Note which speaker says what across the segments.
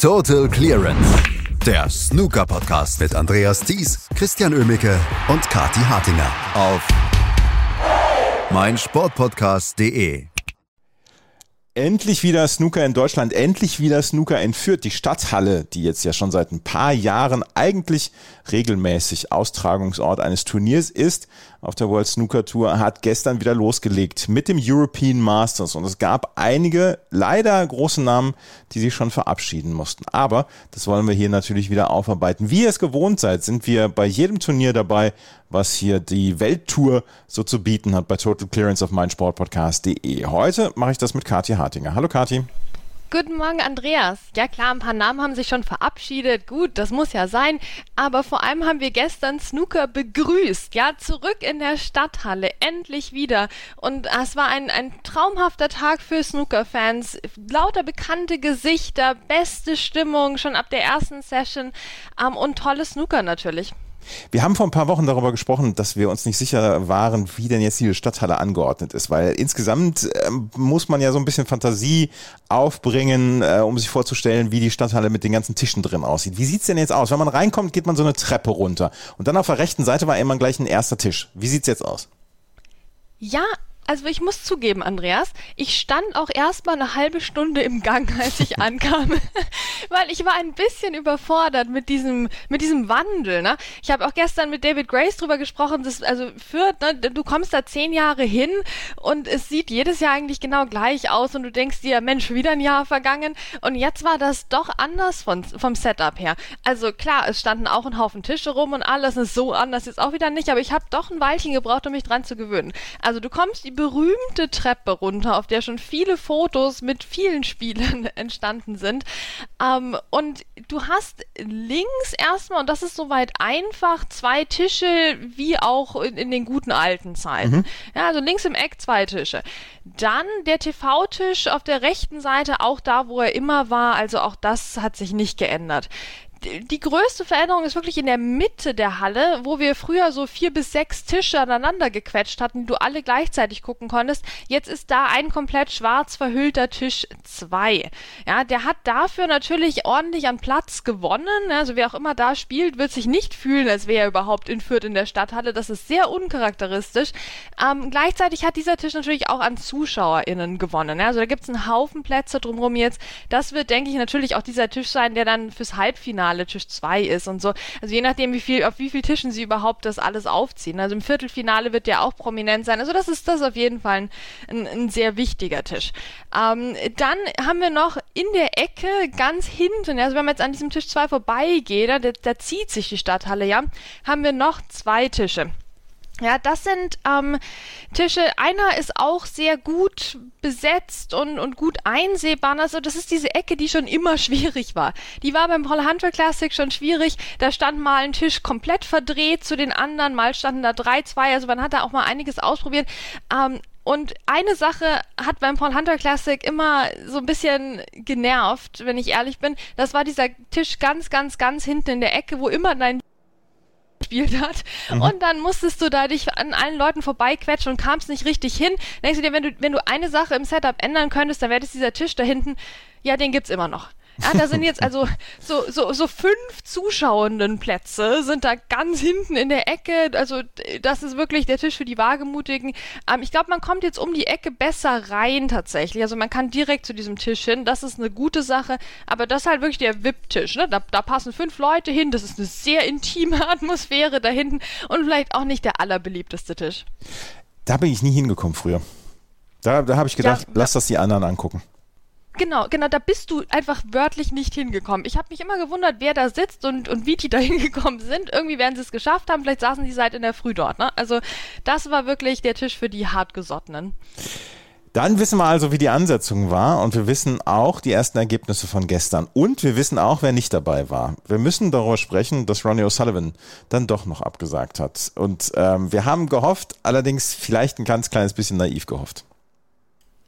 Speaker 1: Total Clearance. Der Snooker Podcast mit Andreas Thies, Christian Ömicke und Kati Hartinger auf meinsportpodcast.de.
Speaker 2: Endlich wieder Snooker in Deutschland, endlich wieder Snooker in Fürth. Die Stadthalle, die jetzt ja schon seit ein paar Jahren eigentlich regelmäßig Austragungsort eines Turniers ist, auf der World Snooker Tour, hat gestern wieder losgelegt mit dem European Masters. Und es gab einige, leider große Namen, die sich schon verabschieden mussten. Aber das wollen wir hier natürlich wieder aufarbeiten. Wie ihr es gewohnt seid, sind wir bei jedem Turnier dabei, was hier die Welttour so zu bieten hat bei Total Clearance auf meinsportpodcast.de. Heute mache ich das mit Kathi Hartinger. Hallo Kathi.
Speaker 3: Guten Morgen, Andreas. Ja klar, ein paar Namen haben sich schon verabschiedet. Gut, das muss ja sein. Aber vor allem haben wir gestern Snooker begrüßt. Ja, zurück in der Stadthalle. Endlich wieder. Und es war ein, ein traumhafter Tag für Snooker-Fans. Lauter bekannte Gesichter, beste Stimmung schon ab der ersten Session. Ähm, und tolle Snooker natürlich.
Speaker 2: Wir haben vor ein paar Wochen darüber gesprochen, dass wir uns nicht sicher waren, wie denn jetzt diese Stadthalle angeordnet ist, weil insgesamt äh, muss man ja so ein bisschen Fantasie aufbringen, äh, um sich vorzustellen, wie die Stadthalle mit den ganzen Tischen drin aussieht. Wie sieht's denn jetzt aus? Wenn man reinkommt, geht man so eine Treppe runter und dann auf der rechten Seite war immer gleich ein erster Tisch. Wie sieht's jetzt aus?
Speaker 3: Ja, also ich muss zugeben, Andreas, ich stand auch erstmal eine halbe Stunde im Gang, als ich ankam, weil ich war ein bisschen überfordert mit diesem mit diesem Wandel. Ne? Ich habe auch gestern mit David Grace drüber gesprochen. Das, also für ne, du kommst da zehn Jahre hin und es sieht jedes Jahr eigentlich genau gleich aus und du denkst dir, Mensch, wieder ein Jahr vergangen und jetzt war das doch anders von, vom Setup her. Also klar, es standen auch ein Haufen Tische rum und alles ist so anders jetzt auch wieder nicht, aber ich habe doch ein Weilchen gebraucht, um mich dran zu gewöhnen. Also du kommst berühmte Treppe runter, auf der schon viele Fotos mit vielen Spielern entstanden sind. Ähm, und du hast links erstmal, und das ist soweit einfach, zwei Tische, wie auch in, in den guten alten Zeiten. Mhm. Ja, also links im Eck zwei Tische. Dann der TV-Tisch auf der rechten Seite, auch da, wo er immer war. Also auch das hat sich nicht geändert die größte Veränderung ist wirklich in der Mitte der Halle, wo wir früher so vier bis sechs Tische aneinander gequetscht hatten, die du alle gleichzeitig gucken konntest. Jetzt ist da ein komplett schwarz verhüllter Tisch zwei. Ja, der hat dafür natürlich ordentlich an Platz gewonnen. Also wer auch immer da spielt, wird sich nicht fühlen, als wäre er überhaupt in Fürth in der Stadthalle. Das ist sehr uncharakteristisch. Ähm, gleichzeitig hat dieser Tisch natürlich auch an ZuschauerInnen gewonnen. Also da gibt es einen Haufen Plätze drumherum jetzt. Das wird, denke ich, natürlich auch dieser Tisch sein, der dann fürs Halbfinale Viertelfinale Tisch 2 ist und so. Also je nachdem, wie viel, auf wie viel Tischen sie überhaupt das alles aufziehen. Also im Viertelfinale wird der auch prominent sein. Also das ist das auf jeden Fall ein, ein, ein sehr wichtiger Tisch. Ähm, dann haben wir noch in der Ecke ganz hinten, also wenn man jetzt an diesem Tisch 2 vorbeigeht, da, da zieht sich die Stadthalle ja, haben wir noch zwei Tische. Ja, das sind ähm, Tische. Einer ist auch sehr gut besetzt und, und gut einsehbar. Also das ist diese Ecke, die schon immer schwierig war. Die war beim Paul Hunter Classic schon schwierig. Da stand mal ein Tisch komplett verdreht zu den anderen. Mal standen da drei, zwei. Also man hat da auch mal einiges ausprobiert. Ähm, und eine Sache hat beim Paul Hunter Classic immer so ein bisschen genervt, wenn ich ehrlich bin. Das war dieser Tisch ganz, ganz, ganz hinten in der Ecke, wo immer dein gespielt hat. Mhm. Und dann musstest du da dich an allen Leuten vorbeiquetschen und kamst nicht richtig hin. Denkst du dir, wenn du, wenn du eine Sache im Setup ändern könntest, dann wäre das dieser Tisch da hinten. Ja, den gibt's immer noch. Ja, da sind jetzt also so, so, so fünf zuschauenden Plätze sind da ganz hinten in der Ecke. Also das ist wirklich der Tisch für die Wagemutigen. Ähm, ich glaube, man kommt jetzt um die Ecke besser rein tatsächlich. Also man kann direkt zu diesem Tisch hin. Das ist eine gute Sache. Aber das ist halt wirklich der VIP-Tisch. Ne? Da, da passen fünf Leute hin. Das ist eine sehr intime Atmosphäre da hinten und vielleicht auch nicht der allerbeliebteste Tisch.
Speaker 2: Da bin ich nie hingekommen früher. Da, da habe ich gedacht, ja, lass das die anderen angucken.
Speaker 3: Genau, genau, da bist du einfach wörtlich nicht hingekommen. Ich habe mich immer gewundert, wer da sitzt und, und wie die da hingekommen sind. Irgendwie werden sie es geschafft haben, vielleicht saßen die seit in der Früh dort. Ne? Also das war wirklich der Tisch für die hartgesottenen.
Speaker 2: Dann wissen wir also, wie die Ansetzung war und wir wissen auch die ersten Ergebnisse von gestern und wir wissen auch, wer nicht dabei war. Wir müssen darüber sprechen, dass Ronnie O'Sullivan dann doch noch abgesagt hat. Und ähm, wir haben gehofft, allerdings vielleicht ein ganz kleines bisschen naiv gehofft.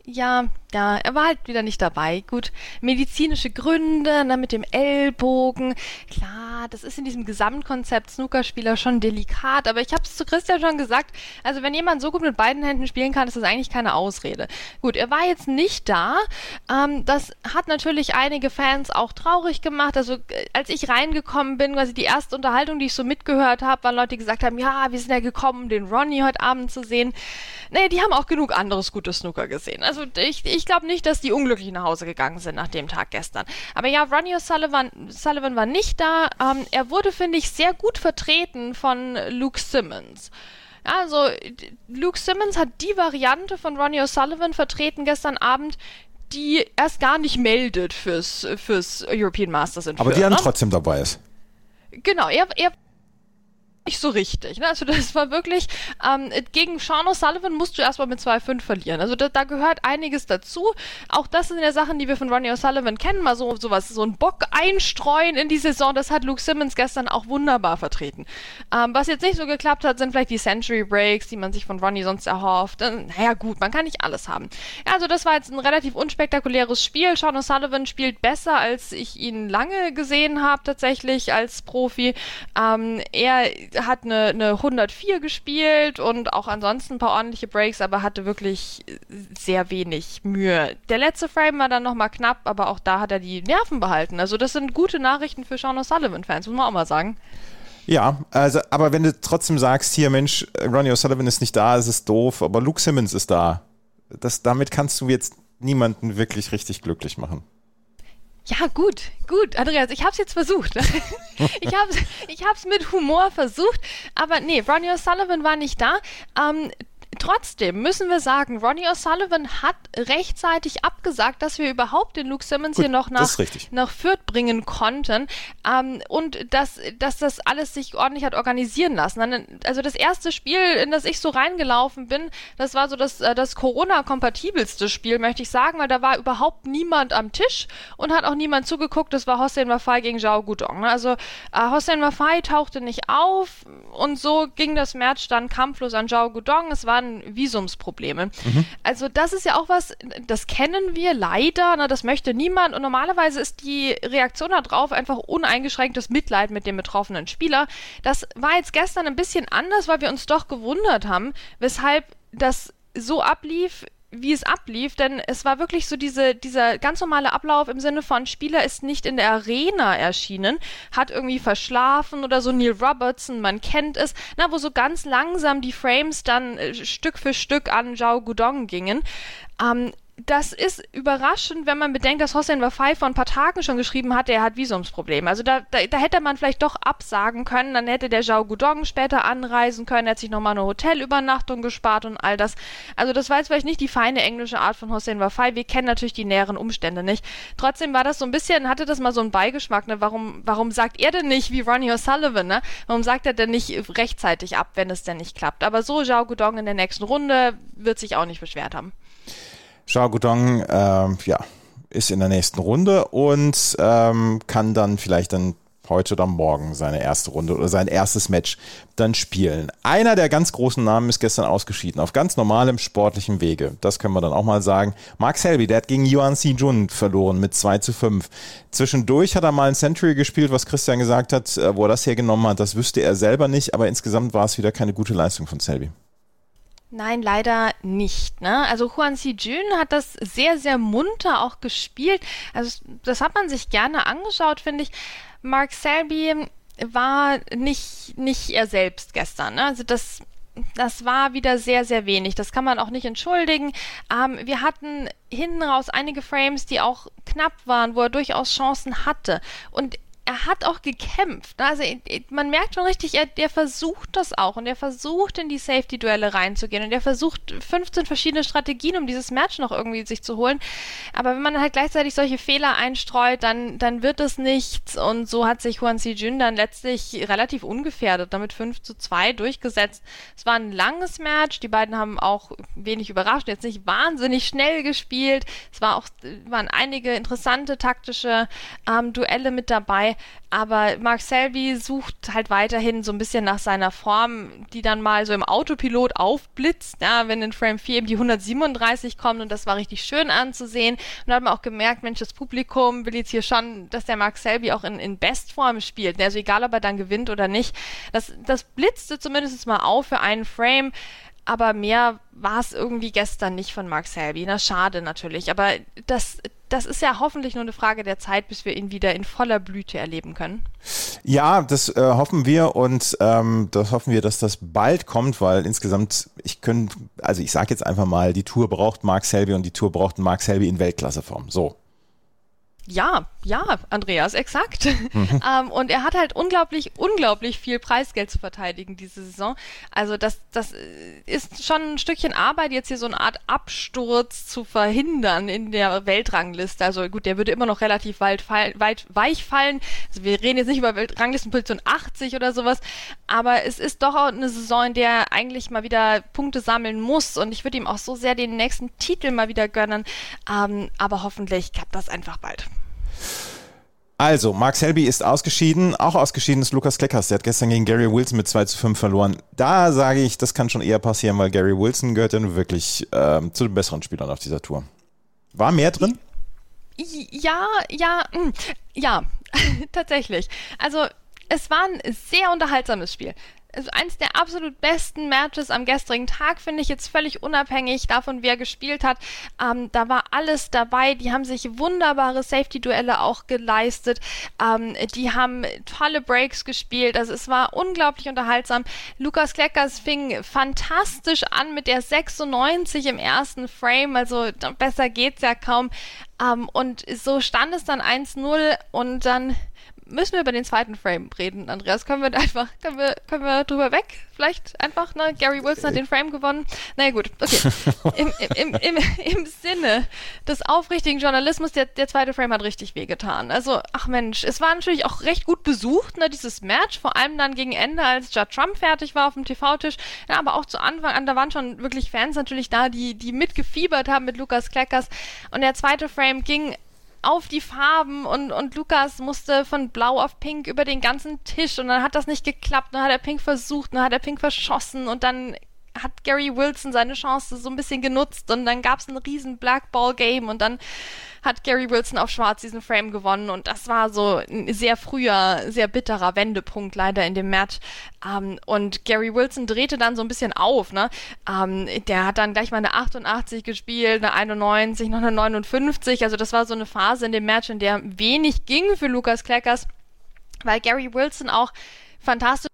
Speaker 3: Ja, ja, er war halt wieder nicht dabei. Gut, medizinische Gründe, ne, mit dem Ellbogen. Klar, das ist in diesem Gesamtkonzept Snookerspieler schon delikat, aber ich habe es zu Christian schon gesagt, also wenn jemand so gut mit beiden Händen spielen kann, ist das eigentlich keine Ausrede. Gut, er war jetzt nicht da, ähm, das hat natürlich einige Fans auch traurig gemacht, also äh, als ich reingekommen bin, quasi die erste Unterhaltung, die ich so mitgehört habe, waren Leute, die gesagt haben, ja, wir sind ja gekommen, den Ronnie heute Abend zu sehen. Nee, die haben auch genug anderes gutes Snooker gesehen. Also ich, ich glaube nicht, dass die unglücklich nach Hause gegangen sind nach dem Tag gestern. Aber ja, Ronnie O'Sullivan Sullivan war nicht da. Ähm, er wurde, finde ich, sehr gut vertreten von Luke Simmons. Ja, also Luke Simmons hat die Variante von Ronnie O'Sullivan vertreten gestern Abend, die erst gar nicht meldet fürs, fürs European Masters in
Speaker 2: Aber
Speaker 3: Fürth,
Speaker 2: die dann
Speaker 3: ne?
Speaker 2: trotzdem dabei ist.
Speaker 3: Genau, er, er nicht so richtig. Ne? Also das war wirklich, ähm, gegen Sean O'Sullivan musst du erstmal mit 2-5 verlieren. Also da, da gehört einiges dazu. Auch das sind ja Sachen, die wir von Ronnie O'Sullivan kennen. Mal so sowas, so ein Bock einstreuen in die Saison. Das hat Luke Simmons gestern auch wunderbar vertreten. Ähm, was jetzt nicht so geklappt hat, sind vielleicht die Century Breaks, die man sich von Ronnie sonst erhofft. Äh, naja gut, man kann nicht alles haben. Ja, also das war jetzt ein relativ unspektakuläres Spiel. Sean O'Sullivan spielt besser, als ich ihn lange gesehen habe tatsächlich als Profi. Ähm, er hat eine, eine 104 gespielt und auch ansonsten ein paar ordentliche Breaks, aber hatte wirklich sehr wenig Mühe. Der letzte Frame war dann nochmal knapp, aber auch da hat er die Nerven behalten. Also das sind gute Nachrichten für Sean O'Sullivan-Fans, muss man auch mal sagen.
Speaker 2: Ja, also, aber wenn du trotzdem sagst, hier, Mensch, Ronnie O'Sullivan ist nicht da, es ist doof, aber Luke Simmons ist da. Das, damit kannst du jetzt niemanden wirklich richtig glücklich machen.
Speaker 3: Ja, gut, gut, Andreas, ich hab's jetzt versucht. ich hab's, ich hab's mit Humor versucht, aber nee, Ronnie O'Sullivan war nicht da. Ähm, Trotzdem müssen wir sagen, Ronnie O'Sullivan hat rechtzeitig abgesagt, dass wir überhaupt den Luke Simmons
Speaker 2: Gut,
Speaker 3: hier noch nach, nach Fürth bringen konnten ähm, und dass, dass das alles sich ordentlich hat organisieren lassen. Also das erste Spiel, in das ich so reingelaufen bin, das war so das, äh, das Corona-kompatibelste Spiel, möchte ich sagen, weil da war überhaupt niemand am Tisch und hat auch niemand zugeguckt. Das war Hossein Wafai gegen Zhao Gudong. Ne? Also äh, Hossein Wafai tauchte nicht auf und so ging das Match dann kampflos an Zhao Gudong. Es waren Visumsprobleme. Also das ist ja auch was, das kennen wir leider, ne, das möchte niemand und normalerweise ist die Reaktion darauf einfach uneingeschränktes Mitleid mit dem betroffenen Spieler. Das war jetzt gestern ein bisschen anders, weil wir uns doch gewundert haben, weshalb das so ablief, wie es ablief, denn es war wirklich so diese, dieser ganz normale Ablauf im Sinne von Spieler ist nicht in der Arena erschienen, hat irgendwie verschlafen oder so Neil Robertson, man kennt es, na, wo so ganz langsam die Frames dann äh, Stück für Stück an Zhao Gudong gingen. Ähm, das ist überraschend, wenn man bedenkt, dass Hossein Wafai vor ein paar Tagen schon geschrieben hatte, er hat Visumsprobleme. Also da, da, da hätte man vielleicht doch absagen können, dann hätte der Zhao Gudong später anreisen können, er hat sich nochmal eine Hotelübernachtung gespart und all das. Also das war jetzt vielleicht nicht die feine englische Art von Hossein Wafai. Wir kennen natürlich die näheren Umstände nicht. Trotzdem war das so ein bisschen, hatte das mal so einen Beigeschmack, ne? Warum, warum sagt er denn nicht wie Ronnie O'Sullivan, ne? Warum sagt er denn nicht rechtzeitig ab, wenn es denn nicht klappt? Aber so Zhao Gudong in der nächsten Runde wird sich auch nicht beschwert haben.
Speaker 2: Zhao Gudong, ähm, ja, ist in der nächsten Runde und ähm, kann dann vielleicht dann heute oder morgen seine erste Runde oder sein erstes Match dann spielen. Einer der ganz großen Namen ist gestern ausgeschieden, auf ganz normalem sportlichem Wege. Das können wir dann auch mal sagen. Mark Selby, der hat gegen Yuan Si Jun verloren mit 2 zu 5. Zwischendurch hat er mal ein Century gespielt, was Christian gesagt hat, äh, wo er das hergenommen hat, das wüsste er selber nicht, aber insgesamt war es wieder keine gute Leistung von Selby.
Speaker 3: Nein, leider nicht. Ne? Also Huan Si Jun hat das sehr, sehr munter auch gespielt. Also das hat man sich gerne angeschaut, finde ich. Mark Selby war nicht, nicht er selbst gestern. Ne? Also das, das war wieder sehr, sehr wenig. Das kann man auch nicht entschuldigen. Ähm, wir hatten hinten raus einige Frames, die auch knapp waren, wo er durchaus Chancen hatte. Und er hat auch gekämpft. ne? Also man merkt schon richtig, er, der versucht das auch und er versucht in die Safety-Duelle reinzugehen und er versucht 15 verschiedene Strategien, um dieses Match noch irgendwie sich zu holen. Aber wenn man halt gleichzeitig solche Fehler einstreut, dann, dann wird es nichts und so hat sich Huan Si Jun dann letztlich relativ ungefährdet damit 5 zu 2 durchgesetzt. Es war ein langes Match, die beiden haben auch wenig überrascht, jetzt nicht wahnsinnig schnell gespielt. Es war auch, waren einige interessante taktische ähm, Duelle mit dabei. Vorbei. Aber Mark Selby sucht halt weiterhin so ein bisschen nach seiner Form, die dann mal so im Autopilot aufblitzt, ja, wenn in Frame 4 eben die 137 kommt und das war richtig schön anzusehen. Und da hat man auch gemerkt, Mensch, das Publikum will jetzt hier schon, dass der Mark Selby auch in, in Bestform spielt. Also egal, ob er dann gewinnt oder nicht. Das, das blitzte zumindest mal auf für einen Frame aber mehr war es irgendwie gestern nicht von Mark Selby. Na, schade natürlich. Aber das, das ist ja hoffentlich nur eine Frage der Zeit, bis wir ihn wieder in voller Blüte erleben können.
Speaker 2: Ja, das äh, hoffen wir und ähm, das hoffen wir, dass das bald kommt, weil insgesamt, ich könnte, also ich sage jetzt einfach mal, die Tour braucht Mark Selby und die Tour braucht Mark Selby in Weltklasseform. So.
Speaker 3: Ja, ja, Andreas, exakt. Mhm. ähm, und er hat halt unglaublich, unglaublich viel Preisgeld zu verteidigen diese Saison. Also das, das ist schon ein Stückchen Arbeit, jetzt hier so eine Art Absturz zu verhindern in der Weltrangliste. Also gut, der würde immer noch relativ weit, weit weich fallen. Also wir reden jetzt nicht über Weltranglistenposition 80 oder sowas, aber es ist doch auch eine Saison, in der er eigentlich mal wieder Punkte sammeln muss. Und ich würde ihm auch so sehr den nächsten Titel mal wieder gönnen. Ähm, aber hoffentlich klappt das einfach bald.
Speaker 2: Also, Mark Selby ist ausgeschieden. Auch ausgeschieden ist Lukas Kleckers. Der hat gestern gegen Gary Wilson mit 2 zu 5 verloren. Da sage ich, das kann schon eher passieren, weil Gary Wilson gehört ja nun wirklich ähm, zu den besseren Spielern auf dieser Tour. War mehr drin?
Speaker 3: Ja, ja, hm, ja, tatsächlich. Also, es war ein sehr unterhaltsames Spiel also eins der absolut besten Matches am gestrigen Tag, finde ich jetzt völlig unabhängig davon, wer gespielt hat. Ähm, da war alles dabei. Die haben sich wunderbare Safety-Duelle auch geleistet. Ähm, die haben tolle Breaks gespielt. Also es war unglaublich unterhaltsam. Lukas Kleckers fing fantastisch an mit der 96 im ersten Frame. Also besser geht's ja kaum. Ähm, und so stand es dann 1-0 und dann müssen wir über den zweiten Frame reden, Andreas. Können wir einfach, können wir, können wir drüber weg? Vielleicht einfach, ne? Gary Wilson hat den Frame gewonnen. Na naja, gut, okay. Im, im, im, Im Sinne des aufrichtigen Journalismus, der, der zweite Frame hat richtig wehgetan. Also, ach Mensch, es war natürlich auch recht gut besucht, ne, dieses Match, vor allem dann gegen Ende, als Judd Trump fertig war auf dem TV-Tisch. Ja, aber auch zu Anfang an, da waren schon wirklich Fans natürlich da, die, die mitgefiebert haben mit Lukas Kleckers. Und der zweite Frame ging auf die Farben und, und Lukas musste von blau auf pink über den ganzen Tisch und dann hat das nicht geklappt, dann hat er pink versucht, dann hat er pink verschossen und dann hat Gary Wilson seine Chance so ein bisschen genutzt und dann gab es ein riesen Blackball-Game und dann hat Gary Wilson auf Schwarz diesen Frame gewonnen und das war so ein sehr früher, sehr bitterer Wendepunkt leider in dem Match. Ähm, und Gary Wilson drehte dann so ein bisschen auf, ne? Ähm, der hat dann gleich mal eine 88 gespielt, eine 91, noch eine 59. Also das war so eine Phase in dem Match, in der wenig ging für Lukas Kleckers, weil Gary Wilson auch fantastisch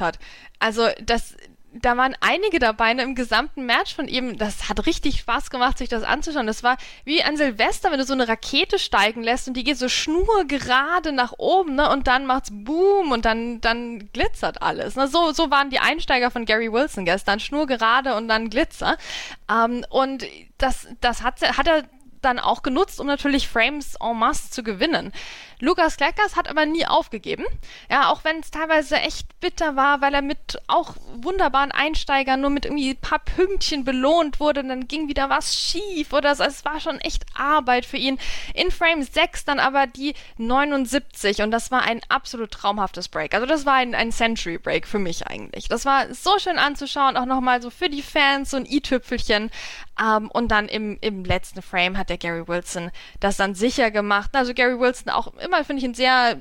Speaker 3: hat. Also das da waren einige dabei ne, im gesamten Match von ihm. Das hat richtig Spaß gemacht, sich das anzuschauen. Das war wie an Silvester, wenn du so eine Rakete steigen lässt und die geht so schnurgerade nach oben, ne? Und dann macht's Boom und dann, dann glitzert alles. Ne? So, so waren die Einsteiger von Gary Wilson gestern. Schnurgerade und dann Glitzer. Ähm, und das, das hat, hat er dann auch genutzt, um natürlich Frames en masse zu gewinnen. Lukas Kleckers hat aber nie aufgegeben. Ja, auch wenn es teilweise echt bitter war, weil er mit auch wunderbaren Einsteigern nur mit irgendwie ein paar Pünktchen belohnt wurde, dann ging wieder was schief oder so. Es war schon echt Arbeit für ihn. In Frame 6 dann aber die 79 und das war ein absolut traumhaftes Break. Also das war ein, ein Century Break für mich eigentlich. Das war so schön anzuschauen, auch nochmal so für die Fans so ein i-Tüpfelchen. Ähm, und dann im, im letzten Frame hat der Gary Wilson das dann sicher gemacht. Also Gary Wilson auch immer, finde ich, ein sehr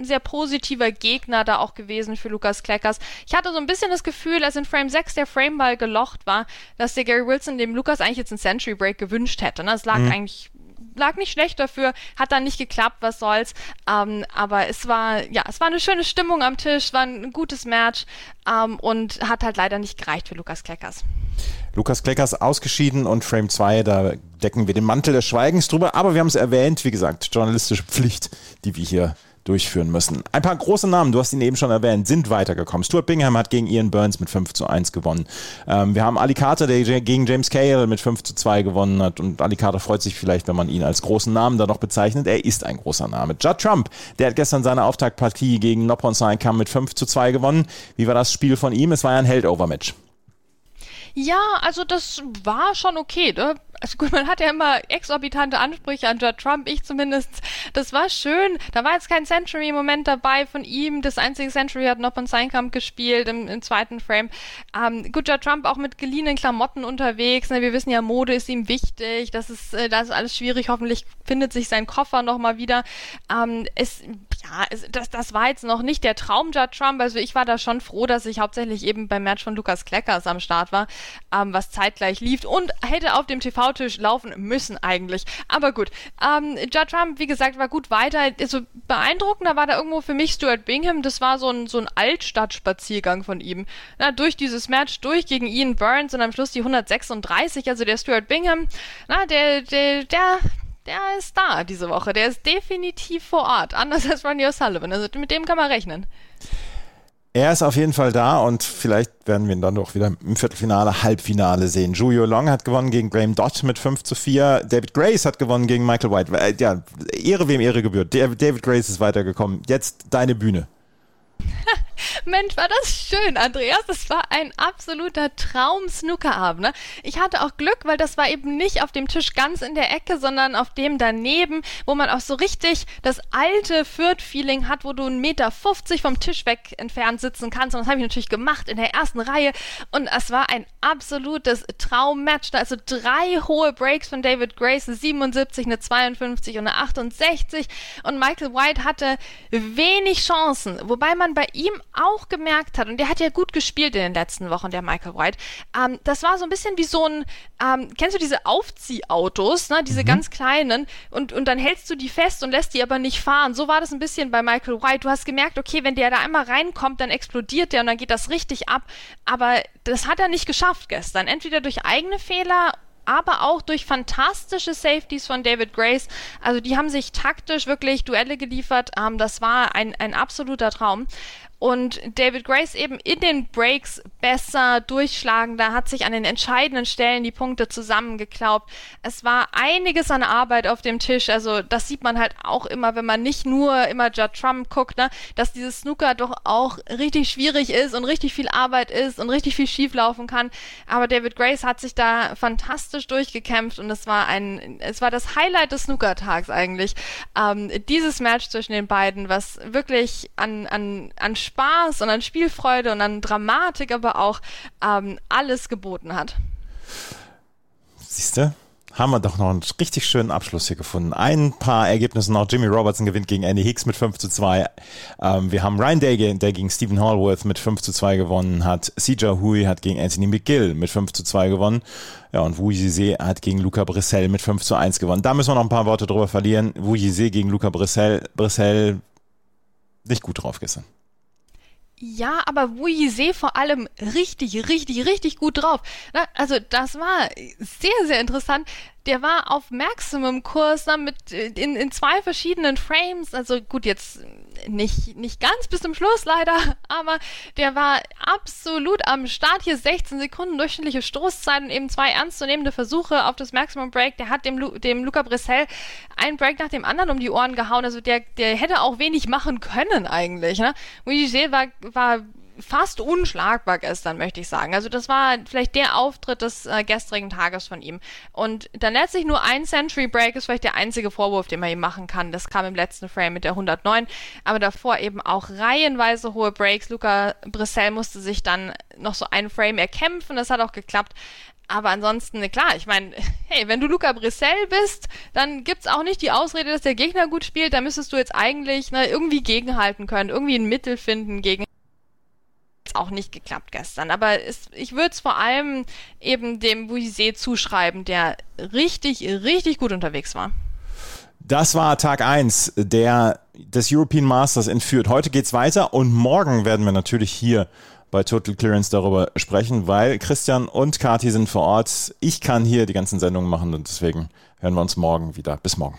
Speaker 3: sehr positiver Gegner da auch gewesen für Lukas Kleckers. Ich hatte so ein bisschen das Gefühl, als in Frame 6 der Frameball gelocht war, dass der Gary Wilson dem Lukas eigentlich jetzt einen Century Break gewünscht hätte. Das lag mhm. eigentlich lag nicht schlecht dafür, hat dann nicht geklappt, was soll's. Ähm, aber es war, ja, es war eine schöne Stimmung am Tisch, war ein gutes Match ähm, und hat halt leider nicht gereicht für Lukas Kleckers.
Speaker 2: Lukas Kleckers ausgeschieden und Frame 2, da decken wir den Mantel des Schweigens drüber, aber wir haben es erwähnt, wie gesagt, journalistische Pflicht, die wir hier durchführen müssen. Ein paar große Namen, du hast ihn eben schon erwähnt, sind weitergekommen. Stuart Bingham hat gegen Ian Burns mit 5 zu 1 gewonnen. Ähm, wir haben Ali Carter, der gegen James Cahill mit 5 zu 2 gewonnen hat. Und Ali Carter freut sich vielleicht, wenn man ihn als großen Namen da noch bezeichnet. Er ist ein großer Name. Judd Trump, der hat gestern seine Auftaktpartie gegen Noppon Kam mit 5 zu 2 gewonnen. Wie war das Spiel von ihm? Es war ja ein Heldover-Match.
Speaker 3: Ja, also das war schon okay. Ne? Also gut, man hat ja immer exorbitante Ansprüche an Judd Trump, ich zumindest. Das war schön. Da war jetzt kein Century-Moment dabei von ihm. Das einzige Century hat noch von Seinkamp gespielt im, im zweiten Frame. Ähm, gut, Judd Trump auch mit geliehenen Klamotten unterwegs. Ne? Wir wissen ja, Mode ist ihm wichtig. Das ist, äh, das ist alles schwierig. Hoffentlich findet sich sein Koffer nochmal wieder. Ähm, es, ja, das, das war jetzt noch nicht der Traum Judd Trump. Also ich war da schon froh, dass ich hauptsächlich eben beim Match von Lukas Kleckers am Start war, ähm, was zeitgleich lief und hätte auf dem TV Couchtisch laufen müssen eigentlich. Aber gut. Ähm, Judd Trump, wie gesagt, war gut weiter. Also beeindruckender war da irgendwo für mich Stuart Bingham. Das war so ein, so ein Altstadtspaziergang von ihm. Na, durch dieses Match, durch gegen Ian Burns und am Schluss die 136. Also der Stuart Bingham, na, der, der, der, der ist da diese Woche. Der ist definitiv vor Ort. Anders als Ronnie O'Sullivan. Also mit dem kann man rechnen.
Speaker 2: Er ist auf jeden Fall da und vielleicht werden wir ihn dann doch wieder im Viertelfinale, Halbfinale sehen. Julio Long hat gewonnen gegen Graham Dodd mit 5 zu 4. David Grace hat gewonnen gegen Michael White. Äh, ja, Ehre wem Ehre gebührt. David Grace ist weitergekommen. Jetzt deine Bühne.
Speaker 3: Mensch, war das schön, Andreas. Das war ein absoluter Traum-Snookerabend. Ne? Ich hatte auch Glück, weil das war eben nicht auf dem Tisch ganz in der Ecke, sondern auf dem daneben, wo man auch so richtig das alte Fürth-Feeling hat, wo du einen Meter 50 vom Tisch weg entfernt sitzen kannst. Und das habe ich natürlich gemacht in der ersten Reihe. Und es war ein absolutes Traummatch. Also drei hohe Breaks von David Grace, eine 77, eine 52 und eine 68. Und Michael White hatte wenig Chancen, wobei man bei ihm auch gemerkt hat, und der hat ja gut gespielt in den letzten Wochen, der Michael White, ähm, das war so ein bisschen wie so ein, ähm, kennst du diese Aufziehautos, ne, diese mhm. ganz kleinen, und, und dann hältst du die fest und lässt die aber nicht fahren. So war das ein bisschen bei Michael White. Du hast gemerkt, okay, wenn der da einmal reinkommt, dann explodiert der und dann geht das richtig ab. Aber das hat er nicht geschafft gestern. Entweder durch eigene Fehler aber auch durch fantastische Safeties von David Grace. Also die haben sich taktisch wirklich Duelle geliefert. Ähm, das war ein, ein absoluter Traum und David Grace eben in den Breaks besser durchschlagender, hat sich an den entscheidenden Stellen die Punkte zusammengeklaubt. Es war einiges an Arbeit auf dem Tisch, also das sieht man halt auch immer, wenn man nicht nur immer Judd Trump guckt, ne, dass dieses Snooker doch auch richtig schwierig ist und richtig viel Arbeit ist und richtig viel schief laufen kann. Aber David Grace hat sich da fantastisch durchgekämpft und es war ein, es war das Highlight des Snooker-Tags eigentlich. Ähm, dieses Match zwischen den beiden, was wirklich an, an, an Spaß und an Spielfreude und an Dramatik, aber auch ähm, alles geboten hat.
Speaker 2: Siehst du? haben wir doch noch einen richtig schönen Abschluss hier gefunden. Ein paar Ergebnisse noch. Jimmy Robertson gewinnt gegen Andy Hicks mit 5 zu 2. Ähm, wir haben Ryan Day, der gegen Stephen Hallworth mit 5 zu 2 gewonnen hat. Sija Hui hat gegen Anthony McGill mit 5 zu 2 gewonnen. Ja, und Wu Yizhe hat gegen Luca Brissell mit 5 zu 1 gewonnen. Da müssen wir noch ein paar Worte drüber verlieren. Wu Yizhe gegen Luca Brissell. Brissell nicht gut drauf gestern.
Speaker 3: Ja, aber Wu Yizhe vor allem richtig, richtig, richtig gut drauf. Also das war sehr, sehr interessant der war auf Maximum-Kurs mit in, in zwei verschiedenen Frames. Also gut, jetzt nicht, nicht ganz bis zum Schluss leider, aber der war absolut am Start. Hier 16 Sekunden durchschnittliche Stoßzeit und eben zwei ernstzunehmende Versuche auf das Maximum Break. Der hat dem, Lu dem Luca Brissell einen Break nach dem anderen um die Ohren gehauen. Also der, der hätte auch wenig machen können eigentlich. Ne? Mujice war, war fast unschlagbar gestern, möchte ich sagen. Also das war vielleicht der Auftritt des äh, gestrigen Tages von ihm. Und dann letztlich nur ein Century Break ist vielleicht der einzige Vorwurf, den man ihm machen kann. Das kam im letzten Frame mit der 109. Aber davor eben auch reihenweise hohe Breaks. Luca Brissell musste sich dann noch so einen Frame erkämpfen. Das hat auch geklappt. Aber ansonsten, klar, ich meine, hey, wenn du Luca Brissell bist, dann gibt's auch nicht die Ausrede, dass der Gegner gut spielt. Da müsstest du jetzt eigentlich ne, irgendwie gegenhalten können, irgendwie ein Mittel finden gegen auch nicht geklappt gestern. Aber es, ich würde es vor allem eben dem Buisé zuschreiben, der richtig, richtig gut unterwegs war.
Speaker 2: Das war Tag 1 der, des European Masters entführt. Heute geht's weiter und morgen werden wir natürlich hier bei Total Clearance darüber sprechen, weil Christian und Kati sind vor Ort. Ich kann hier die ganzen Sendungen machen und deswegen hören wir uns morgen wieder. Bis morgen.